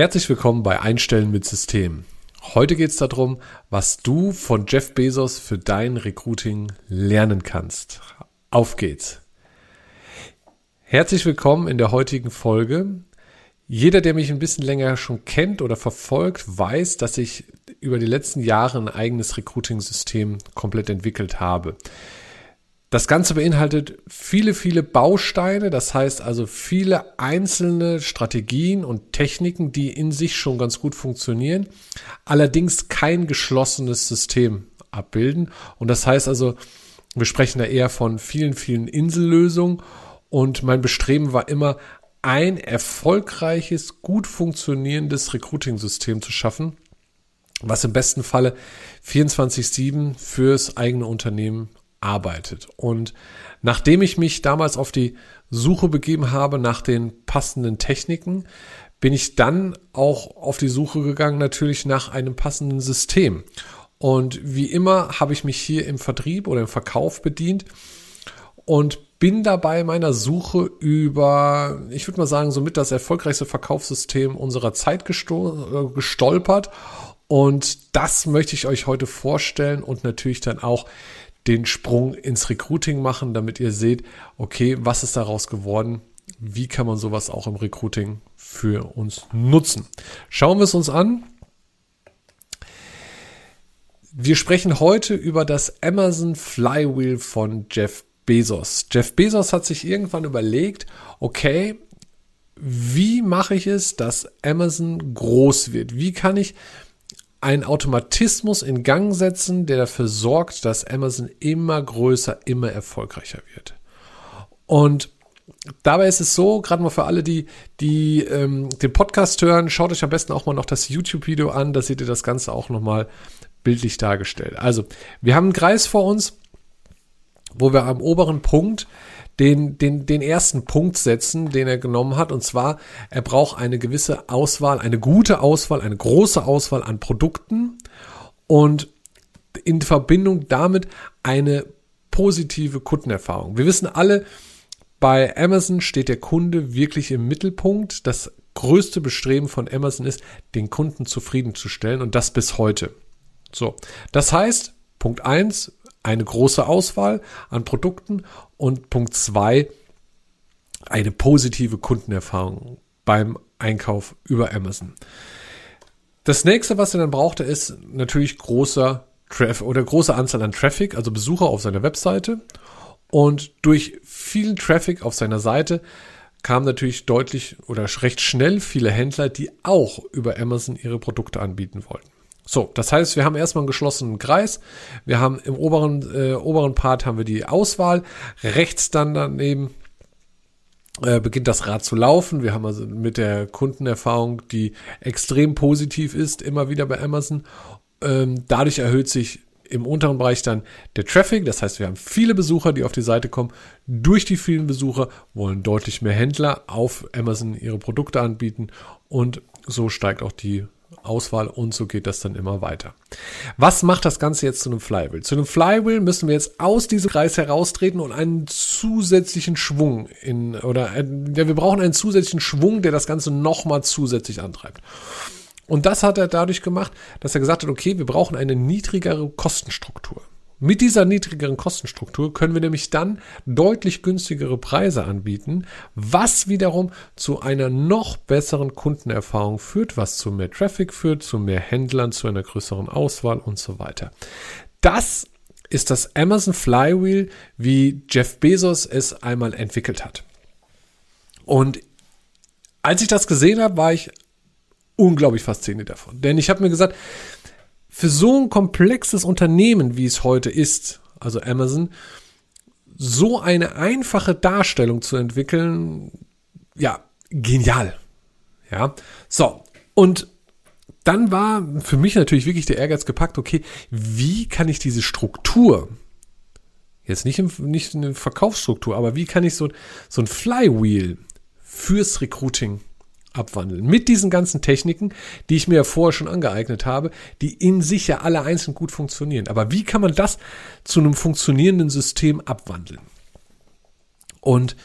Herzlich willkommen bei Einstellen mit System. Heute geht es darum, was du von Jeff Bezos für dein Recruiting lernen kannst. Auf geht's. Herzlich willkommen in der heutigen Folge. Jeder, der mich ein bisschen länger schon kennt oder verfolgt, weiß, dass ich über die letzten Jahre ein eigenes Recruiting-System komplett entwickelt habe. Das Ganze beinhaltet viele, viele Bausteine, das heißt also viele einzelne Strategien und Techniken, die in sich schon ganz gut funktionieren, allerdings kein geschlossenes System abbilden. Und das heißt also, wir sprechen da eher von vielen, vielen Insellösungen und mein Bestreben war immer, ein erfolgreiches, gut funktionierendes Recruiting-System zu schaffen, was im besten Falle 24-7 fürs eigene Unternehmen arbeitet. Und nachdem ich mich damals auf die Suche begeben habe nach den passenden Techniken, bin ich dann auch auf die Suche gegangen natürlich nach einem passenden System. Und wie immer habe ich mich hier im Vertrieb oder im Verkauf bedient und bin dabei meiner Suche über, ich würde mal sagen, somit das erfolgreichste Verkaufssystem unserer Zeit äh, gestolpert. Und das möchte ich euch heute vorstellen und natürlich dann auch den Sprung ins Recruiting machen, damit ihr seht, okay, was ist daraus geworden? Wie kann man sowas auch im Recruiting für uns nutzen? Schauen wir es uns an. Wir sprechen heute über das Amazon Flywheel von Jeff Bezos. Jeff Bezos hat sich irgendwann überlegt, okay, wie mache ich es, dass Amazon groß wird? Wie kann ich einen Automatismus in Gang setzen, der dafür sorgt, dass Amazon immer größer, immer erfolgreicher wird. Und dabei ist es so, gerade mal für alle, die, die ähm, den Podcast hören, schaut euch am besten auch mal noch das YouTube-Video an, da seht ihr das Ganze auch nochmal bildlich dargestellt. Also, wir haben einen Kreis vor uns, wo wir am oberen Punkt den, den, den ersten Punkt setzen, den er genommen hat. Und zwar, er braucht eine gewisse Auswahl, eine gute Auswahl, eine große Auswahl an Produkten und in Verbindung damit eine positive Kundenerfahrung. Wir wissen alle, bei Amazon steht der Kunde wirklich im Mittelpunkt. Das größte Bestreben von Amazon ist, den Kunden zufriedenzustellen und das bis heute. So, das heißt, Punkt eins eine große Auswahl an Produkten und Punkt zwei, eine positive Kundenerfahrung beim Einkauf über Amazon. Das nächste, was er dann brauchte, ist natürlich großer Traffic oder große Anzahl an Traffic, also Besucher auf seiner Webseite. Und durch vielen Traffic auf seiner Seite kamen natürlich deutlich oder recht schnell viele Händler, die auch über Amazon ihre Produkte anbieten wollten. So, das heißt, wir haben erstmal einen geschlossenen Kreis. Wir haben im oberen, äh, oberen Part haben wir die Auswahl. Rechts dann daneben äh, beginnt das Rad zu laufen. Wir haben also mit der Kundenerfahrung, die extrem positiv ist, immer wieder bei Amazon. Ähm, dadurch erhöht sich im unteren Bereich dann der Traffic. Das heißt, wir haben viele Besucher, die auf die Seite kommen. Durch die vielen Besucher wollen deutlich mehr Händler auf Amazon ihre Produkte anbieten und so steigt auch die Auswahl und so geht das dann immer weiter. Was macht das Ganze jetzt zu einem Flywheel? Zu einem Flywheel müssen wir jetzt aus diesem Kreis heraustreten und einen zusätzlichen Schwung in, oder ja, wir brauchen einen zusätzlichen Schwung, der das Ganze nochmal zusätzlich antreibt. Und das hat er dadurch gemacht, dass er gesagt hat, okay, wir brauchen eine niedrigere Kostenstruktur. Mit dieser niedrigeren Kostenstruktur können wir nämlich dann deutlich günstigere Preise anbieten, was wiederum zu einer noch besseren Kundenerfahrung führt, was zu mehr Traffic führt, zu mehr Händlern, zu einer größeren Auswahl und so weiter. Das ist das Amazon Flywheel, wie Jeff Bezos es einmal entwickelt hat. Und als ich das gesehen habe, war ich unglaublich fasziniert davon. Denn ich habe mir gesagt, für so ein komplexes Unternehmen, wie es heute ist, also Amazon, so eine einfache Darstellung zu entwickeln, ja, genial. Ja, so. Und dann war für mich natürlich wirklich der Ehrgeiz gepackt, okay, wie kann ich diese Struktur, jetzt nicht, im, nicht eine Verkaufsstruktur, aber wie kann ich so, so ein Flywheel fürs Recruiting abwandeln. Mit diesen ganzen Techniken, die ich mir ja vorher schon angeeignet habe, die in sich ja alle einzeln gut funktionieren. Aber wie kann man das zu einem funktionierenden System abwandeln? Und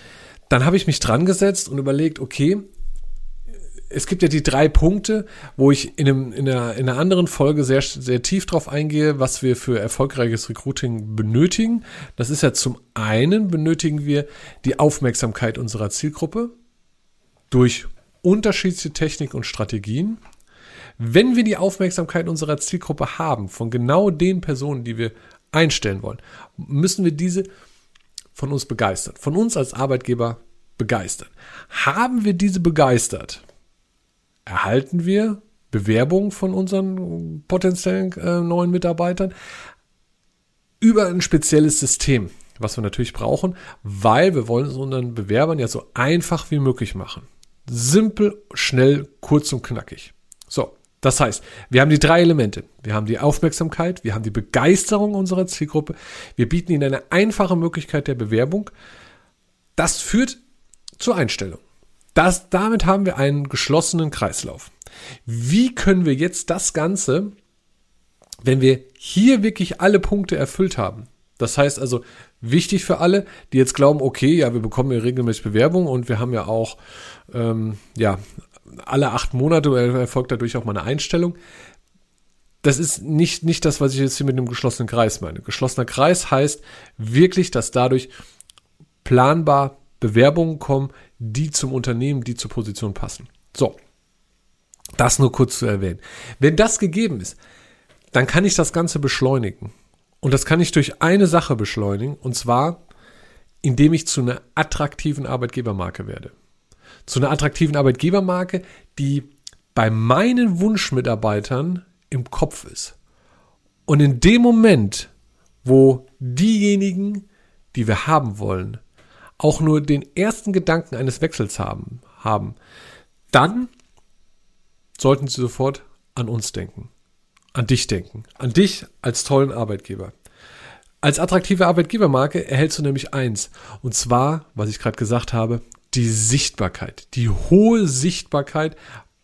dann habe ich mich dran gesetzt und überlegt, okay, es gibt ja die drei Punkte, wo ich in, einem, in, einer, in einer anderen Folge sehr, sehr tief drauf eingehe, was wir für erfolgreiches Recruiting benötigen. Das ist ja zum einen benötigen wir die Aufmerksamkeit unserer Zielgruppe durch unterschiedliche Techniken und Strategien. Wenn wir die Aufmerksamkeit unserer Zielgruppe haben, von genau den Personen, die wir einstellen wollen, müssen wir diese von uns begeistern, von uns als Arbeitgeber begeistern. Haben wir diese begeistert, erhalten wir Bewerbungen von unseren potenziellen äh, neuen Mitarbeitern über ein spezielles System, was wir natürlich brauchen, weil wir wollen es unseren Bewerbern ja so einfach wie möglich machen. Simpel, schnell, kurz und knackig. So, das heißt, wir haben die drei Elemente. Wir haben die Aufmerksamkeit, wir haben die Begeisterung unserer Zielgruppe, wir bieten ihnen eine einfache Möglichkeit der Bewerbung. Das führt zur Einstellung. Das, damit haben wir einen geschlossenen Kreislauf. Wie können wir jetzt das Ganze, wenn wir hier wirklich alle Punkte erfüllt haben, das heißt also, wichtig für alle, die jetzt glauben, okay, ja, wir bekommen ja regelmäßig Bewerbung und wir haben ja auch, ähm, ja, alle acht Monate erfolgt dadurch auch mal eine Einstellung. Das ist nicht, nicht das, was ich jetzt hier mit einem geschlossenen Kreis meine. Geschlossener Kreis heißt wirklich, dass dadurch planbar Bewerbungen kommen, die zum Unternehmen, die zur Position passen. So, das nur kurz zu erwähnen. Wenn das gegeben ist, dann kann ich das Ganze beschleunigen. Und das kann ich durch eine Sache beschleunigen, und zwar, indem ich zu einer attraktiven Arbeitgebermarke werde. Zu einer attraktiven Arbeitgebermarke, die bei meinen Wunschmitarbeitern im Kopf ist. Und in dem Moment, wo diejenigen, die wir haben wollen, auch nur den ersten Gedanken eines Wechsels haben, haben, dann sollten Sie sofort an uns denken, an dich denken, an dich als tollen Arbeitgeber. Als attraktive Arbeitgebermarke erhältst du nämlich eins, und zwar, was ich gerade gesagt habe, die Sichtbarkeit, die hohe Sichtbarkeit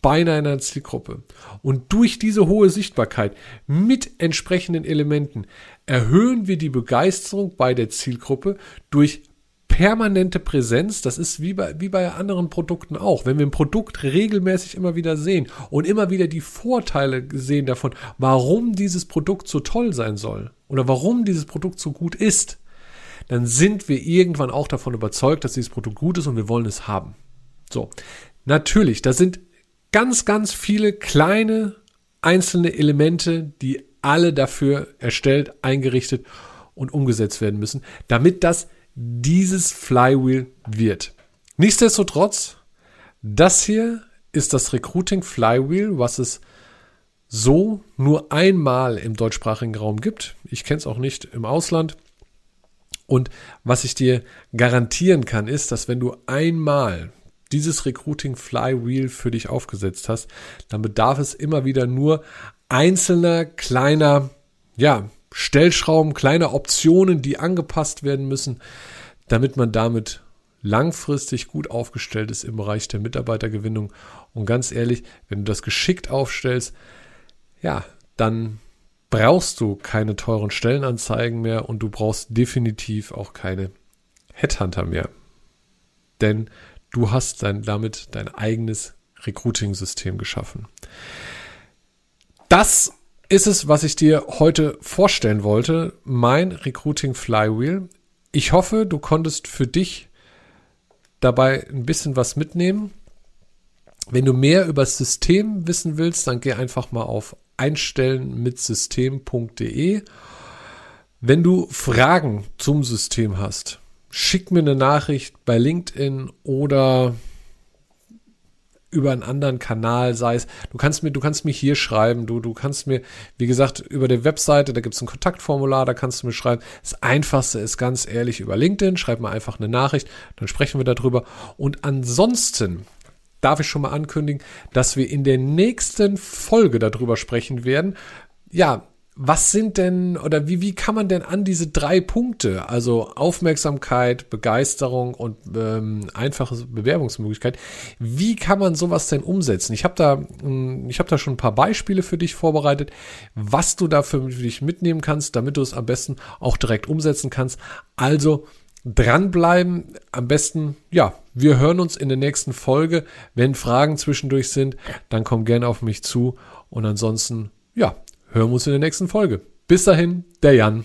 bei einer Zielgruppe. Und durch diese hohe Sichtbarkeit mit entsprechenden Elementen erhöhen wir die Begeisterung bei der Zielgruppe durch permanente Präsenz, das ist wie bei, wie bei anderen Produkten auch. Wenn wir ein Produkt regelmäßig immer wieder sehen und immer wieder die Vorteile sehen davon, warum dieses Produkt so toll sein soll oder warum dieses Produkt so gut ist, dann sind wir irgendwann auch davon überzeugt, dass dieses Produkt gut ist und wir wollen es haben. So. Natürlich, da sind ganz, ganz viele kleine einzelne Elemente, die alle dafür erstellt, eingerichtet und umgesetzt werden müssen, damit das dieses Flywheel wird. Nichtsdestotrotz, das hier ist das Recruiting Flywheel, was es so nur einmal im deutschsprachigen Raum gibt. Ich kenne es auch nicht im Ausland. Und was ich dir garantieren kann, ist, dass wenn du einmal dieses Recruiting Flywheel für dich aufgesetzt hast, dann bedarf es immer wieder nur einzelner kleiner, ja, Stellschrauben, kleine Optionen, die angepasst werden müssen, damit man damit langfristig gut aufgestellt ist im Bereich der Mitarbeitergewinnung. Und ganz ehrlich, wenn du das geschickt aufstellst, ja, dann brauchst du keine teuren Stellenanzeigen mehr und du brauchst definitiv auch keine Headhunter mehr. Denn du hast dann damit dein eigenes Recruiting-System geschaffen. Das ist es, was ich dir heute vorstellen wollte, mein Recruiting Flywheel. Ich hoffe, du konntest für dich dabei ein bisschen was mitnehmen. Wenn du mehr über das System wissen willst, dann geh einfach mal auf einstellenmitsystem.de. Wenn du Fragen zum System hast, schick mir eine Nachricht bei LinkedIn oder über einen anderen Kanal, sei es, du kannst mir, du kannst mir hier schreiben, du, du kannst mir, wie gesagt, über der Webseite, da gibt es ein Kontaktformular, da kannst du mir schreiben. Das Einfachste ist ganz ehrlich über LinkedIn, schreib mir einfach eine Nachricht, dann sprechen wir darüber. Und ansonsten darf ich schon mal ankündigen, dass wir in der nächsten Folge darüber sprechen werden. Ja, was sind denn oder wie, wie kann man denn an diese drei Punkte, also Aufmerksamkeit, Begeisterung und ähm, einfache Bewerbungsmöglichkeit, wie kann man sowas denn umsetzen? Ich habe da, hm, ich habe da schon ein paar Beispiele für dich vorbereitet, was du da für dich mitnehmen kannst, damit du es am besten auch direkt umsetzen kannst. Also dranbleiben, am besten ja wir hören uns in der nächsten Folge. Wenn Fragen zwischendurch sind, dann komm gerne auf mich zu. Und ansonsten, ja, hören wir uns in der nächsten Folge. Bis dahin, der Jan.